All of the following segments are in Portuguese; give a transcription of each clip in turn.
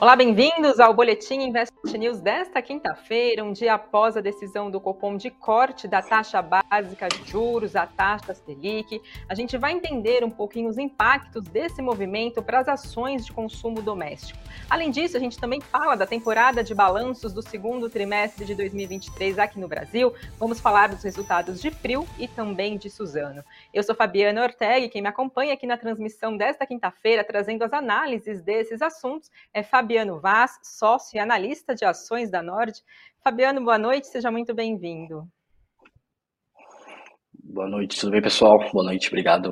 Olá, bem-vindos ao Boletim Invest News desta quinta-feira, um dia após a decisão do Copom de corte da taxa básica de juros, a taxa Selic. A gente vai entender um pouquinho os impactos desse movimento para as ações de consumo doméstico. Além disso, a gente também fala da temporada de balanços do segundo trimestre de 2023 aqui no Brasil. Vamos falar dos resultados de Frio e também de Suzano. Eu sou Fabiana Ortega e quem me acompanha aqui na transmissão desta quinta-feira, trazendo as análises desses assuntos, é Fabiana Fabiano Vaz, sócio e analista de ações da Nord. Fabiano, boa noite, seja muito bem-vindo. Boa noite, tudo bem, pessoal? Boa noite, obrigado.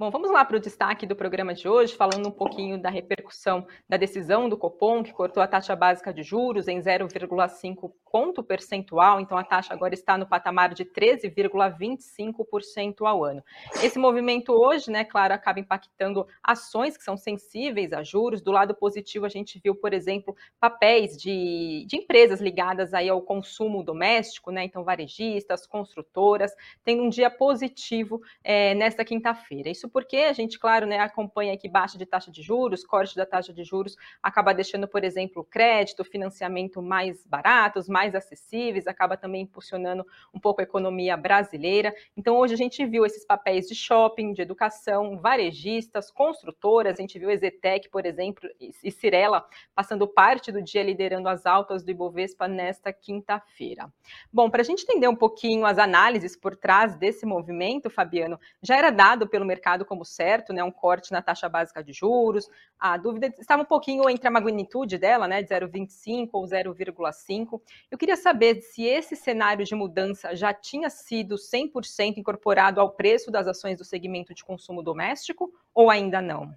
Bom, vamos lá para o destaque do programa de hoje, falando um pouquinho da repercussão da decisão do Copom, que cortou a taxa básica de juros em 0,5 ponto percentual, então a taxa agora está no patamar de 13,25% ao ano. Esse movimento hoje, né, claro, acaba impactando ações que são sensíveis a juros. Do lado positivo, a gente viu, por exemplo, papéis de, de empresas ligadas aí ao consumo doméstico, né, então varejistas, construtoras, tendo um dia positivo é, nesta quinta-feira. Isso porque a gente, claro, né, acompanha aqui baixa de taxa de juros, corte da taxa de juros, acaba deixando, por exemplo, crédito, financiamento mais baratos, mais acessíveis, acaba também impulsionando um pouco a economia brasileira. Então, hoje a gente viu esses papéis de shopping, de educação, varejistas, construtoras, a gente viu Ezetec, por exemplo, e Cirela passando parte do dia liderando as altas do Ibovespa nesta quinta-feira. Bom, para a gente entender um pouquinho as análises por trás desse movimento, Fabiano, já era dado pelo mercado dado como certo, né, um corte na taxa básica de juros. A dúvida estava um pouquinho entre a magnitude dela, né, de 0,25 ou 0,5. Eu queria saber se esse cenário de mudança já tinha sido 100% incorporado ao preço das ações do segmento de consumo doméstico ou ainda não.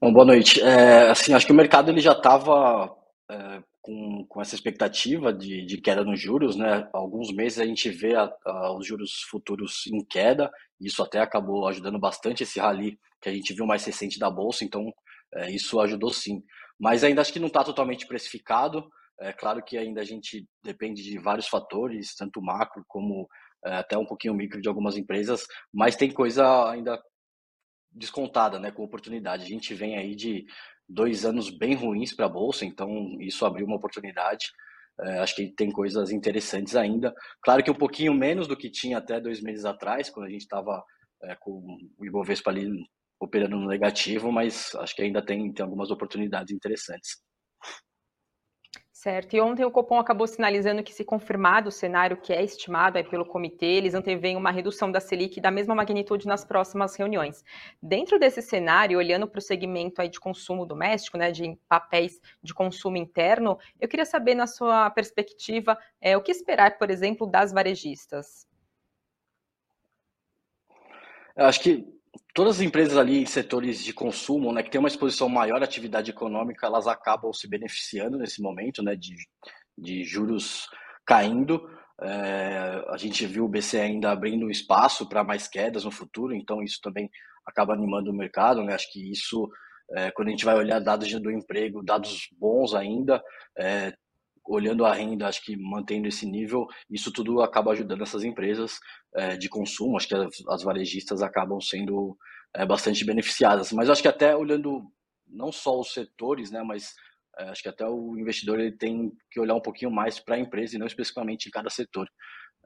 Bom, boa noite. É, assim, acho que o mercado ele já estava é, com, com essa expectativa de, de queda nos juros, né? Alguns meses a gente vê a, a, os juros futuros em queda, isso até acabou ajudando bastante esse rally que a gente viu mais recente da bolsa, então é, isso ajudou sim. Mas ainda acho que não está totalmente precificado. É claro que ainda a gente depende de vários fatores, tanto macro como é, até um pouquinho micro de algumas empresas, mas tem coisa ainda descontada, né, com oportunidade. A gente vem aí de dois anos bem ruins para a bolsa, então isso abriu uma oportunidade. É, acho que tem coisas interessantes ainda. Claro que um pouquinho menos do que tinha até dois meses atrás, quando a gente estava é, com o Ibovespa ali operando no negativo, mas acho que ainda tem, tem algumas oportunidades interessantes. Certo. E ontem o Copom acabou sinalizando que, se confirmado o cenário que é estimado pelo comitê, eles antevêm uma redução da Selic da mesma magnitude nas próximas reuniões. Dentro desse cenário, olhando para o segmento de consumo doméstico, né, de papéis de consumo interno, eu queria saber, na sua perspectiva, é, o que esperar, por exemplo, das varejistas? Eu acho que todas as empresas ali em setores de consumo, né, que tem uma exposição maior à atividade econômica, elas acabam se beneficiando nesse momento, né, de, de juros caindo. É, a gente viu o BCE ainda abrindo espaço para mais quedas no futuro, então isso também acaba animando o mercado, né? Acho que isso, é, quando a gente vai olhar dados do emprego, dados bons ainda, é, olhando a renda, acho que mantendo esse nível, isso tudo acaba ajudando essas empresas é, de consumo. Acho que as, as varejistas acabam sendo é, bastante beneficiadas. Mas acho que até olhando não só os setores, né, mas é, acho que até o investidor ele tem que olhar um pouquinho mais para a empresa e não especificamente em cada setor.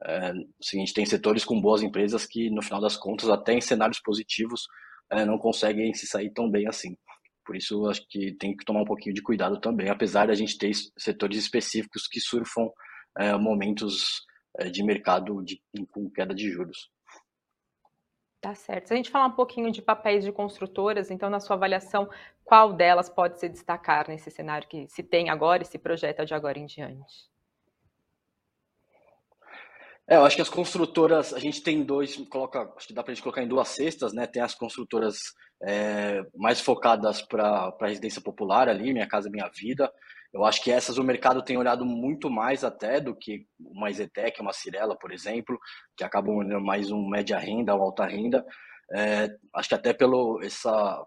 É, assim, a gente tem setores com boas empresas que, no final das contas, até em cenários positivos, é, não conseguem se sair tão bem assim. Por isso, acho que tem que tomar um pouquinho de cuidado também, apesar da gente ter setores específicos que surfam é, momentos é, de mercado de, com queda de juros. Tá certo. Se a gente falar um pouquinho de papéis de construtoras, então, na sua avaliação, qual delas pode se destacar nesse cenário que se tem agora e se projeta de agora em diante? É, eu acho que as construtoras, a gente tem dois, coloca, acho que dá para a gente colocar em duas cestas, né? Tem as construtoras é, mais focadas para a residência popular ali, Minha Casa Minha Vida. Eu acho que essas o mercado tem olhado muito mais até do que uma Zetec, uma Cirela, por exemplo, que acabam olhando mais um média renda ou alta renda. É, acho que até pelo essa,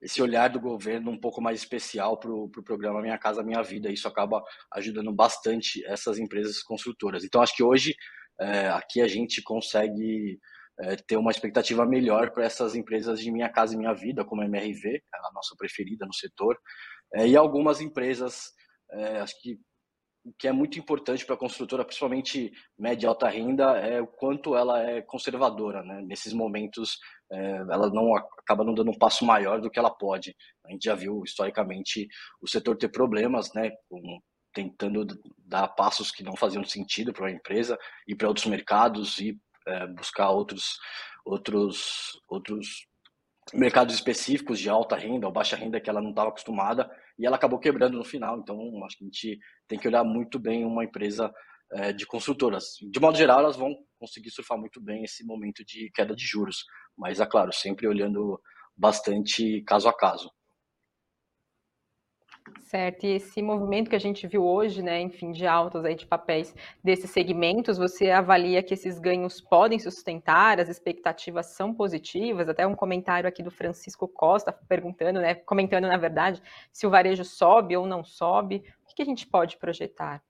esse olhar do governo um pouco mais especial para o pro programa Minha Casa Minha Vida. Isso acaba ajudando bastante essas empresas construtoras. Então, acho que hoje é, aqui a gente consegue é, ter uma expectativa melhor para essas empresas de Minha Casa e Minha Vida, como a MRV, a nossa preferida no setor, é, e algumas empresas, é, acho que o que é muito importante para a construtora, principalmente média e alta renda, é o quanto ela é conservadora. Né? Nesses momentos, é, ela não acaba não dando um passo maior do que ela pode. A gente já viu historicamente o setor ter problemas, né, com, tentando dar passos que não faziam sentido para a empresa e para outros mercados e é, buscar outros outros outros mercados específicos de alta renda ou baixa renda que ela não estava acostumada e ela acabou quebrando no final. Então, acho que a gente tem que olhar muito bem uma empresa é, de construtoras. De modo geral, elas vão conseguir surfar muito bem esse momento de queda de juros, mas, é claro, sempre olhando bastante caso a caso. Certo, e esse movimento que a gente viu hoje, né, enfim, de altas aí de papéis desses segmentos, você avalia que esses ganhos podem sustentar, as expectativas são positivas, até um comentário aqui do Francisco Costa perguntando, né, comentando na verdade, se o varejo sobe ou não sobe, o que a gente pode projetar?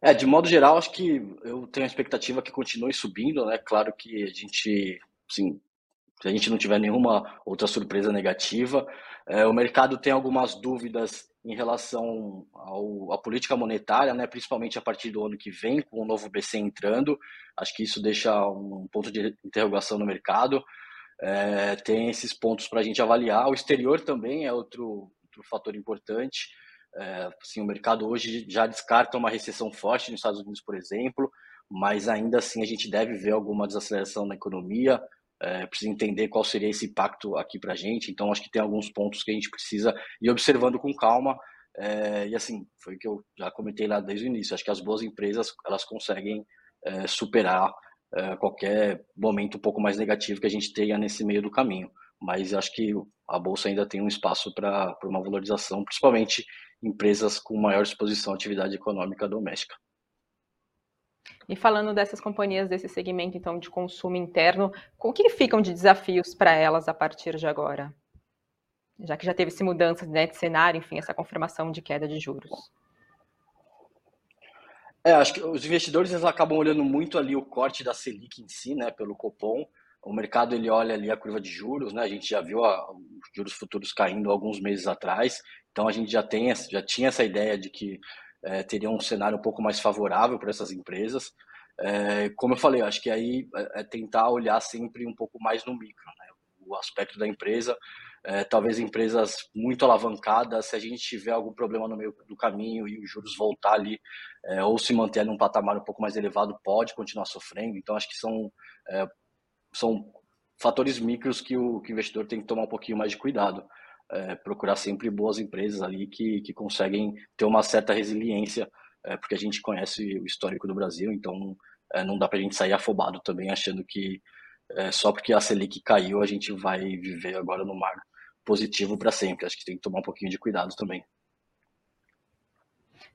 É, de modo geral, acho que eu tenho a expectativa que continue subindo, né, claro que a gente, sim, se a gente não tiver nenhuma outra surpresa negativa, é, o mercado tem algumas dúvidas em relação ao, à política monetária, né, principalmente a partir do ano que vem, com o novo BC entrando. Acho que isso deixa um ponto de interrogação no mercado. É, tem esses pontos para a gente avaliar. O exterior também é outro, outro fator importante. É, assim, o mercado hoje já descarta uma recessão forte nos Estados Unidos, por exemplo, mas ainda assim a gente deve ver alguma desaceleração na economia, é, precisa entender qual seria esse impacto aqui para a gente. Então, acho que tem alguns pontos que a gente precisa ir observando com calma. É, e assim, foi o que eu já comentei lá desde o início. Acho que as boas empresas elas conseguem é, superar é, qualquer momento um pouco mais negativo que a gente tenha nesse meio do caminho. Mas acho que a bolsa ainda tem um espaço para uma valorização, principalmente empresas com maior exposição à atividade econômica doméstica. E falando dessas companhias desse segmento, então, de consumo interno, o que ficam de desafios para elas a partir de agora? Já que já teve essa mudança né, de cenário, enfim, essa confirmação de queda de juros. É, acho que os investidores eles acabam olhando muito ali o corte da Selic em si, né, pelo Copom. O mercado ele olha ali a curva de juros, né? A gente já viu a, os juros futuros caindo alguns meses atrás, então a gente já tem já tinha essa ideia de que é, teria um cenário um pouco mais favorável para essas empresas. É, como eu falei, acho que aí é, é tentar olhar sempre um pouco mais no micro, né? o aspecto da empresa. É, talvez empresas muito alavancadas, se a gente tiver algum problema no meio do caminho e os juros voltar ali, é, ou se manter num patamar um pouco mais elevado, pode continuar sofrendo. Então, acho que são, é, são fatores micros que o, que o investidor tem que tomar um pouquinho mais de cuidado é, procurar sempre boas empresas ali que, que conseguem ter uma certa resiliência, é, porque a gente conhece o histórico do Brasil, então é, não dá para a gente sair afobado também achando que é, só porque a Selic caiu a gente vai viver agora no mar positivo para sempre. Acho que tem que tomar um pouquinho de cuidado também.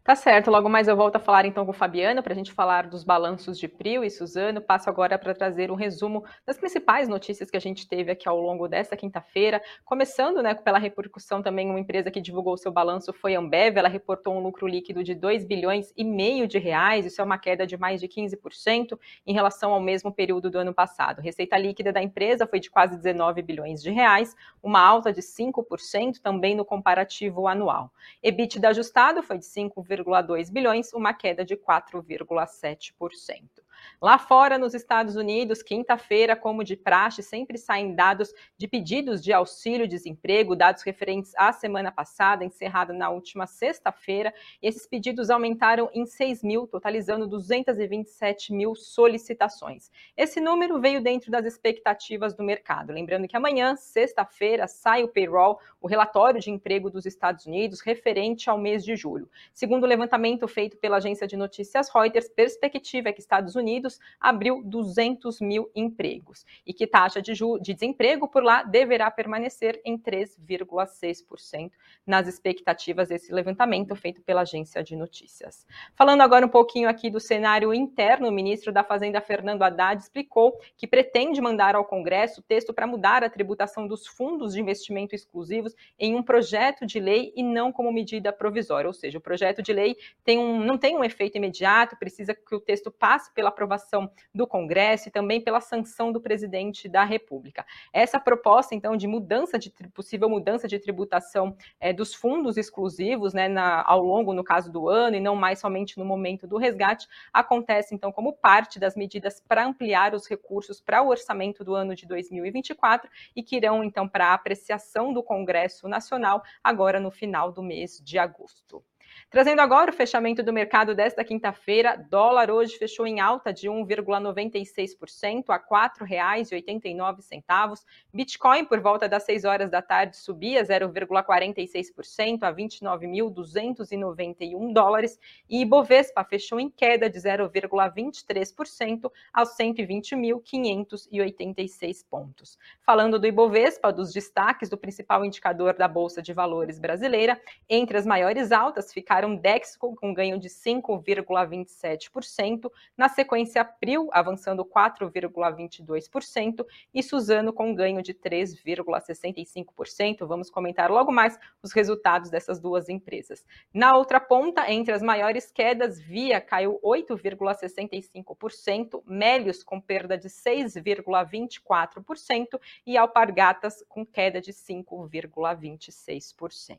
Tá certo, logo mais eu volto a falar então com o Fabiano para a gente falar dos balanços de Prio e Suzano. Passo agora para trazer um resumo das principais notícias que a gente teve aqui ao longo desta quinta-feira. Começando né, pela repercussão também, uma empresa que divulgou seu balanço foi a Ambev, ela reportou um lucro líquido de 2 bilhões e meio de reais, isso é uma queda de mais de 15% em relação ao mesmo período do ano passado. Receita líquida da empresa foi de quase 19 bilhões de reais, uma alta de 5% também no comparativo anual. EBITDA ajustado foi de 5, 4,2 bilhões, uma queda de 4,7%. Lá fora, nos Estados Unidos, quinta-feira, como de praxe, sempre saem dados de pedidos de auxílio-desemprego, dados referentes à semana passada, encerrada na última sexta-feira. Esses pedidos aumentaram em 6 mil, totalizando 227 mil solicitações. Esse número veio dentro das expectativas do mercado. Lembrando que amanhã, sexta-feira, sai o payroll, o relatório de emprego dos Estados Unidos, referente ao mês de julho. Segundo o levantamento feito pela agência de notícias Reuters, perspectiva é que Estados Unidos Unidos abriu 200 mil empregos e que taxa de, de desemprego por lá deverá permanecer em 3,6% nas expectativas desse levantamento feito pela agência de notícias. Falando agora um pouquinho aqui do cenário interno, o ministro da Fazenda Fernando Haddad explicou que pretende mandar ao Congresso texto para mudar a tributação dos fundos de investimento exclusivos em um projeto de lei e não como medida provisória, ou seja, o projeto de lei tem um, não tem um efeito imediato, precisa que o texto passe pela aprovação do Congresso e também pela sanção do presidente da República. Essa proposta, então, de mudança de possível mudança de tributação é, dos fundos exclusivos, né, na, ao longo, no caso do ano, e não mais somente no momento do resgate, acontece então como parte das medidas para ampliar os recursos para o orçamento do ano de 2024 e que irão então para apreciação do Congresso Nacional agora no final do mês de agosto. Trazendo agora o fechamento do mercado desta quinta-feira, dólar hoje fechou em alta de 1,96% a R$ 4,89. Bitcoin, por volta das 6 horas da tarde, subia 0,46% a 29.291 dólares e Ibovespa fechou em queda de 0,23% aos 120.586 pontos. Falando do Ibovespa, dos destaques do principal indicador da Bolsa de Valores brasileira, entre as maiores altas ficaram ficaram Dexco com ganho de 5,27%, na sequência April avançando 4,22% e Suzano com ganho de 3,65%. Vamos comentar logo mais os resultados dessas duas empresas. Na outra ponta, entre as maiores quedas, Via caiu 8,65%, Melios com perda de 6,24% e Alpargatas com queda de 5,26%.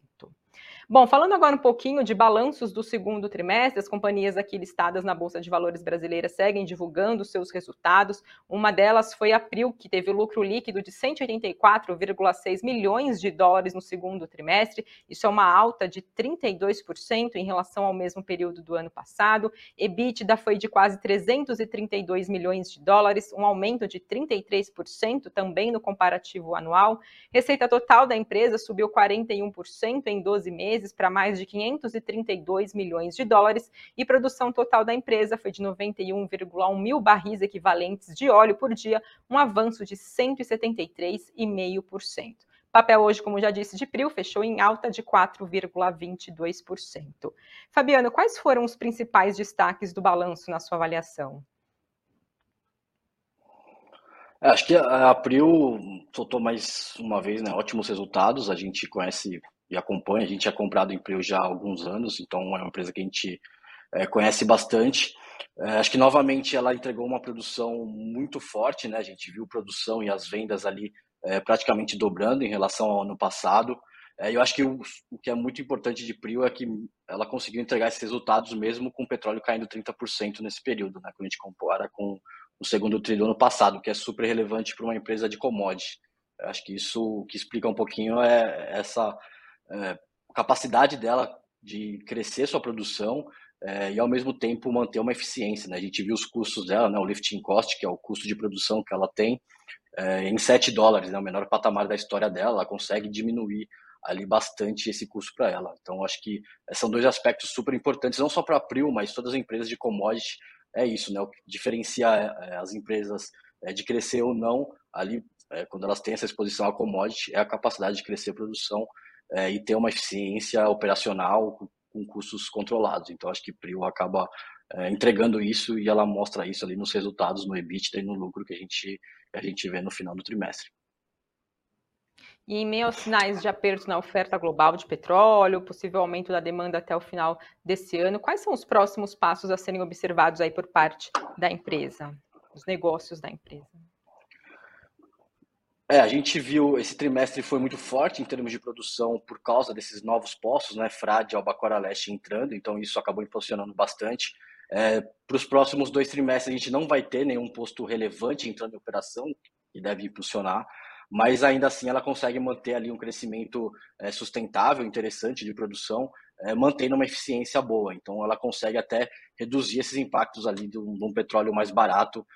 Bom, falando agora um pouquinho de balanços do segundo trimestre, as companhias aqui listadas na Bolsa de Valores brasileira seguem divulgando seus resultados. Uma delas foi a Pril, que teve lucro líquido de 184,6 milhões de dólares no segundo trimestre. Isso é uma alta de 32% em relação ao mesmo período do ano passado. EBITDA foi de quase 332 milhões de dólares, um aumento de 33% também no comparativo anual. Receita total da empresa subiu 41% em 12 12 meses para mais de 532 milhões de dólares e produção total da empresa foi de 91,1 mil barris equivalentes de óleo por dia, um avanço de 173,5%. Papel hoje, como já disse, de Pril fechou em alta de 4,22%. Fabiano, quais foram os principais destaques do balanço na sua avaliação? É, acho que a April soltou mais uma vez né, ótimos resultados. A gente conhece e acompanha. A gente tinha comprado o Emprego já há alguns anos, então é uma empresa que a gente é, conhece bastante. É, acho que novamente ela entregou uma produção muito forte, né? A gente viu produção e as vendas ali é, praticamente dobrando em relação ao ano passado. É, eu acho que o, o, que é muito importante de Prio é que ela conseguiu entregar esses resultados mesmo com o petróleo caindo 30% nesse período, né? Quando a gente compara com o segundo tri do ano passado, que é super relevante para uma empresa de commodity. Eu acho que isso que explica um pouquinho é essa é, capacidade dela de crescer sua produção é, e ao mesmo tempo manter uma eficiência. Né? A gente viu os custos dela, né? o lifting cost, que é o custo de produção que ela tem, é, em 7 dólares, né? o menor patamar da história dela, ela consegue diminuir ali bastante esse custo para ela. Então, acho que são dois aspectos super importantes, não só para a April, mas todas as empresas de commodity, é isso, né? o que diferencia é, as empresas é, de crescer ou não ali, é, quando elas têm essa exposição a commodity, é a capacidade de crescer a produção é, e ter uma eficiência operacional com, custos controlados. Então, acho que Prio acaba é, entregando isso e ela mostra isso ali nos resultados, no EBITDA e no lucro que a gente, a gente vê no final do trimestre. E em meio aos sinais de aperto na oferta global de petróleo, possível aumento da demanda até o final desse ano, quais são os próximos passos a serem observados aí por parte da empresa, os negócios da empresa? É, a gente viu esse trimestre foi muito forte em termos de produção por causa desses novos postos, né? Frade Albacora Leste entrando, então isso acabou impulsionando bastante. É, Para os próximos dois trimestres a gente não vai ter nenhum posto relevante entrando em operação que deve impulsionar, mas ainda assim ela consegue manter ali um crescimento é, sustentável, interessante de produção, é, mantendo uma eficiência boa. Então ela consegue até reduzir esses impactos ali de um, de um petróleo mais barato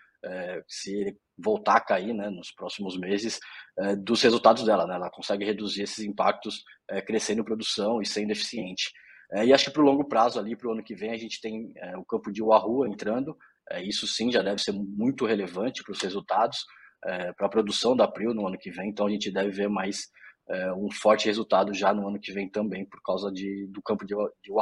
se ele voltar a cair né, nos próximos meses, é, dos resultados dela. Né? Ela consegue reduzir esses impactos é, crescendo produção e sendo eficiente. É, e acho que para o longo prazo, ali para o ano que vem, a gente tem o campo de Wahoo entrando. Isso sim já deve ser muito relevante para os resultados, para a produção da April no ano que vem. Então a gente deve ver mais um forte resultado já no ano que vem também, por causa de, do campo de, de.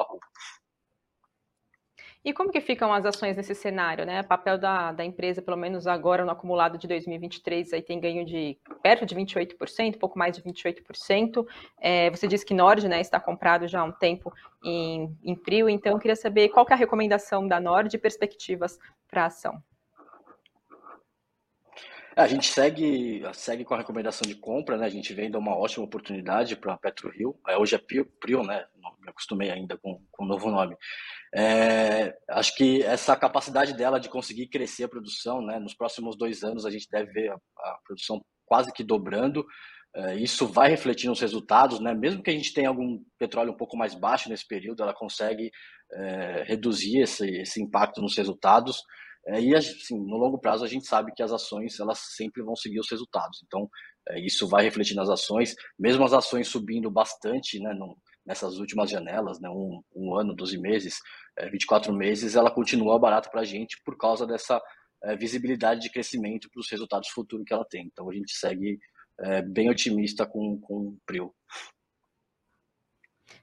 E como que ficam as ações nesse cenário, né? O papel da, da empresa, pelo menos agora no acumulado de 2023, aí tem ganho de perto de 28%, pouco mais de 28%. É, você disse que Nord, né, está comprado já há um tempo em, em Prio, então eu queria saber qual que é a recomendação da Nord e perspectivas para a ação. A gente segue, segue com a recomendação de compra, né? A gente vem dar uma ótima oportunidade para a PetroRio. É, hoje é Prio, né? Não me acostumei ainda com, com o novo nome. É, acho que essa capacidade dela de conseguir crescer a produção, né? Nos próximos dois anos a gente deve ver a, a produção quase que dobrando. É, isso vai refletir nos resultados, né? Mesmo que a gente tenha algum petróleo um pouco mais baixo nesse período, ela consegue é, reduzir esse, esse impacto nos resultados. É, e assim, no longo prazo a gente sabe que as ações elas sempre vão seguir os resultados. Então é, isso vai refletir nas ações, mesmo as ações subindo bastante, né, no, nessas últimas janelas, né, um, um ano, 12 meses, é, 24 meses, ela continua barata para a gente por causa dessa é, visibilidade de crescimento para os resultados futuros que ela tem. Então a gente segue é, bem otimista com, com o PRIO.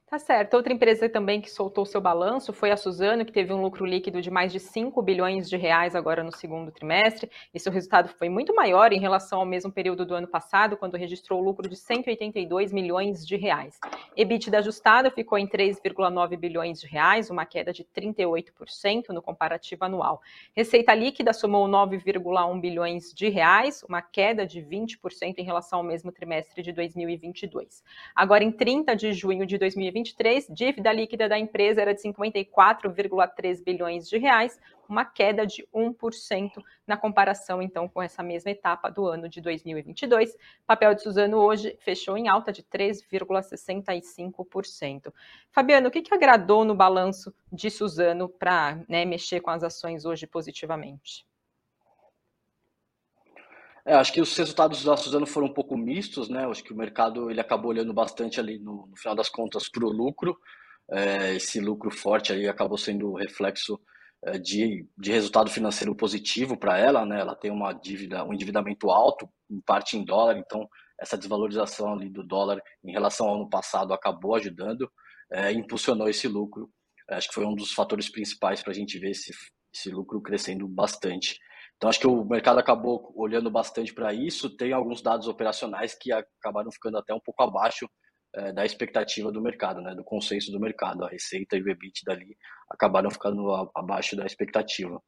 Tá certo. Outra empresa também que soltou seu balanço foi a Suzano, que teve um lucro líquido de mais de 5 bilhões de reais agora no segundo trimestre. Esse resultado foi muito maior em relação ao mesmo período do ano passado, quando registrou lucro de 182 milhões de reais. EBITDA ajustado ficou em 3,9 bilhões de reais, uma queda de 38% no comparativo anual. Receita líquida somou 9,1 bilhões de reais, uma queda de 20% em relação ao mesmo trimestre de 2022. Agora, em 30 de junho de 2022, 2023, dívida líquida da empresa era de 54,3 bilhões de reais, uma queda de 1% na comparação então com essa mesma etapa do ano de 2022. O papel de Suzano hoje fechou em alta de 3,65%. Fabiano, o que, que agradou no balanço de Suzano para né, mexer com as ações hoje positivamente? É, acho que os resultados da Suzano foram um pouco mistos, né? Acho que o mercado ele acabou olhando bastante ali no, no final das contas para o lucro. É, esse lucro forte aí acabou sendo reflexo é, de, de resultado financeiro positivo para ela, né? Ela tem uma dívida, um endividamento alto, em parte em dólar, então essa desvalorização ali do dólar em relação ao ano passado acabou ajudando, é, impulsionou esse lucro. Acho que foi um dos fatores principais para a gente ver esse, esse lucro crescendo bastante. Então, acho que o mercado acabou olhando bastante para isso. Tem alguns dados operacionais que acabaram ficando até um pouco abaixo é, da expectativa do mercado, né, do consenso do mercado. A receita e o EBIT dali acabaram ficando abaixo da expectativa.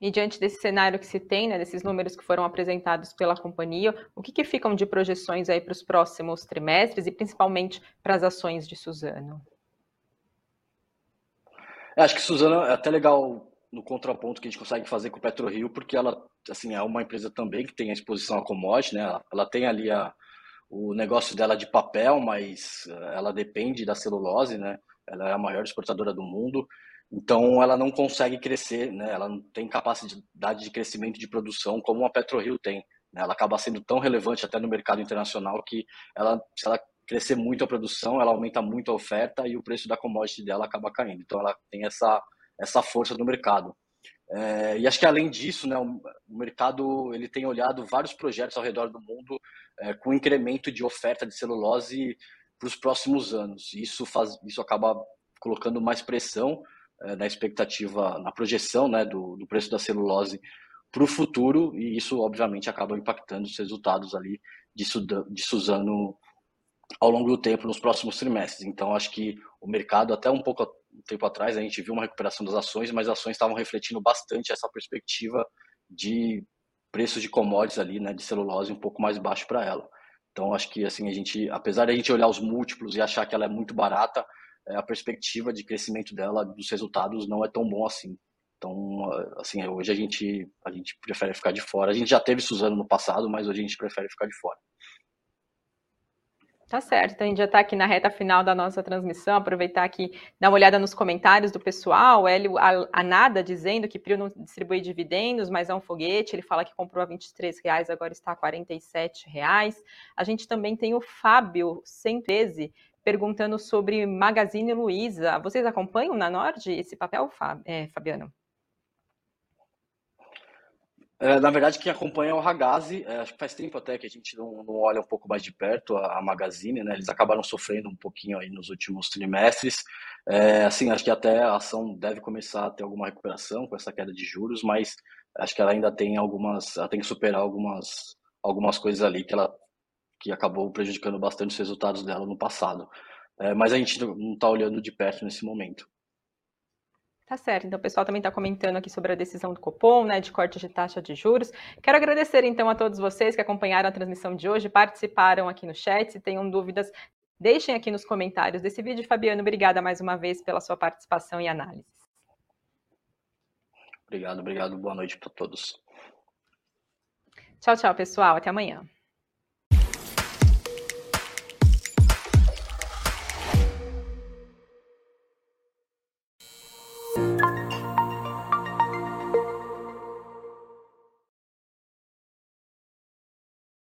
E diante desse cenário que se tem, né, desses números que foram apresentados pela companhia, o que, que ficam de projeções aí para os próximos trimestres e principalmente para as ações de Suzano? acho que Suzano é até legal no contraponto que a gente consegue fazer com o PetroRio, porque ela assim é uma empresa também que tem a exposição a commodity, né? Ela, tem ali a, o negócio dela de papel, mas eh, ela depende da celulose, né? Ela é a maior exportadora do mundo, então ela não consegue crescer, né? Ela não tem capacidade de crescimento de produção como a PetroRio tem. Né? Ela acaba sendo tão relevante até no mercado internacional que ela, se ela crescer muito a produção, ela aumenta muito a oferta e o preço da commodity dela acaba caindo. Então ela tem essa essa força do mercado. É, e acho que além disso, né, o, mercado ele tem olhado vários projetos ao redor do mundo é, com incremento de oferta de celulose para os próximos anos. Isso faz, isso acaba colocando mais pressão é, na expectativa, na projeção, né, do, do preço da celulose para o futuro e isso obviamente acaba impactando os resultados ali de, de Suzano ao longo do tempo nos próximos trimestres. Então acho que o mercado até um pouco tempo atrás a gente viu uma recuperação das ações, mas as ações estavam refletindo bastante essa perspectiva de preços de commodities ali, né, de celulose um pouco mais baixo para ela. Então acho que assim a gente, apesar de a gente olhar os múltiplos e achar que ela é muito barata, é, a perspectiva de crescimento dela, dos resultados não é tão bom assim. Então, assim, hoje a gente a gente prefere ficar de fora. A gente já teve Suzano no passado, mas hoje a gente prefere ficar de fora. Tá certo, então a gente já está aqui na reta final da nossa transmissão, aproveitar aqui, dar uma olhada nos comentários do pessoal, Hélio Anada dizendo que Prio não distribui dividendos, mas é um foguete, ele fala que comprou a 23 reais, agora está a 47 reais. A gente também tem o Fábio 113 perguntando sobre Magazine Luiza. Vocês acompanham na Nord esse papel, é, Fabiano? É, na verdade, quem acompanha é o Ragazzi. É, acho que faz tempo até que a gente não, não olha um pouco mais de perto a, a, Magazine, né? Eles acabaram sofrendo um pouquinho aí nos últimos trimestres. É, assim, acho que até a ação deve começar a ter alguma recuperação com essa queda de juros, mas acho que ela ainda tem algumas, ela tem que superar algumas, algumas coisas ali que ela que acabou prejudicando bastante os resultados dela no passado. É, mas a gente não está olhando de perto nesse momento. Tá certo. Então, o pessoal também está comentando aqui sobre a decisão do Copom, né, de corte de taxa de juros. Quero agradecer, então, a todos vocês que acompanharam a transmissão de hoje, participaram aqui no chat. Se tenham dúvidas, deixem aqui nos comentários desse vídeo. Fabiano, obrigada mais uma vez pela sua participação e análise. Obrigado, obrigado. Boa noite para todos. Tchau, tchau, pessoal. Até amanhã.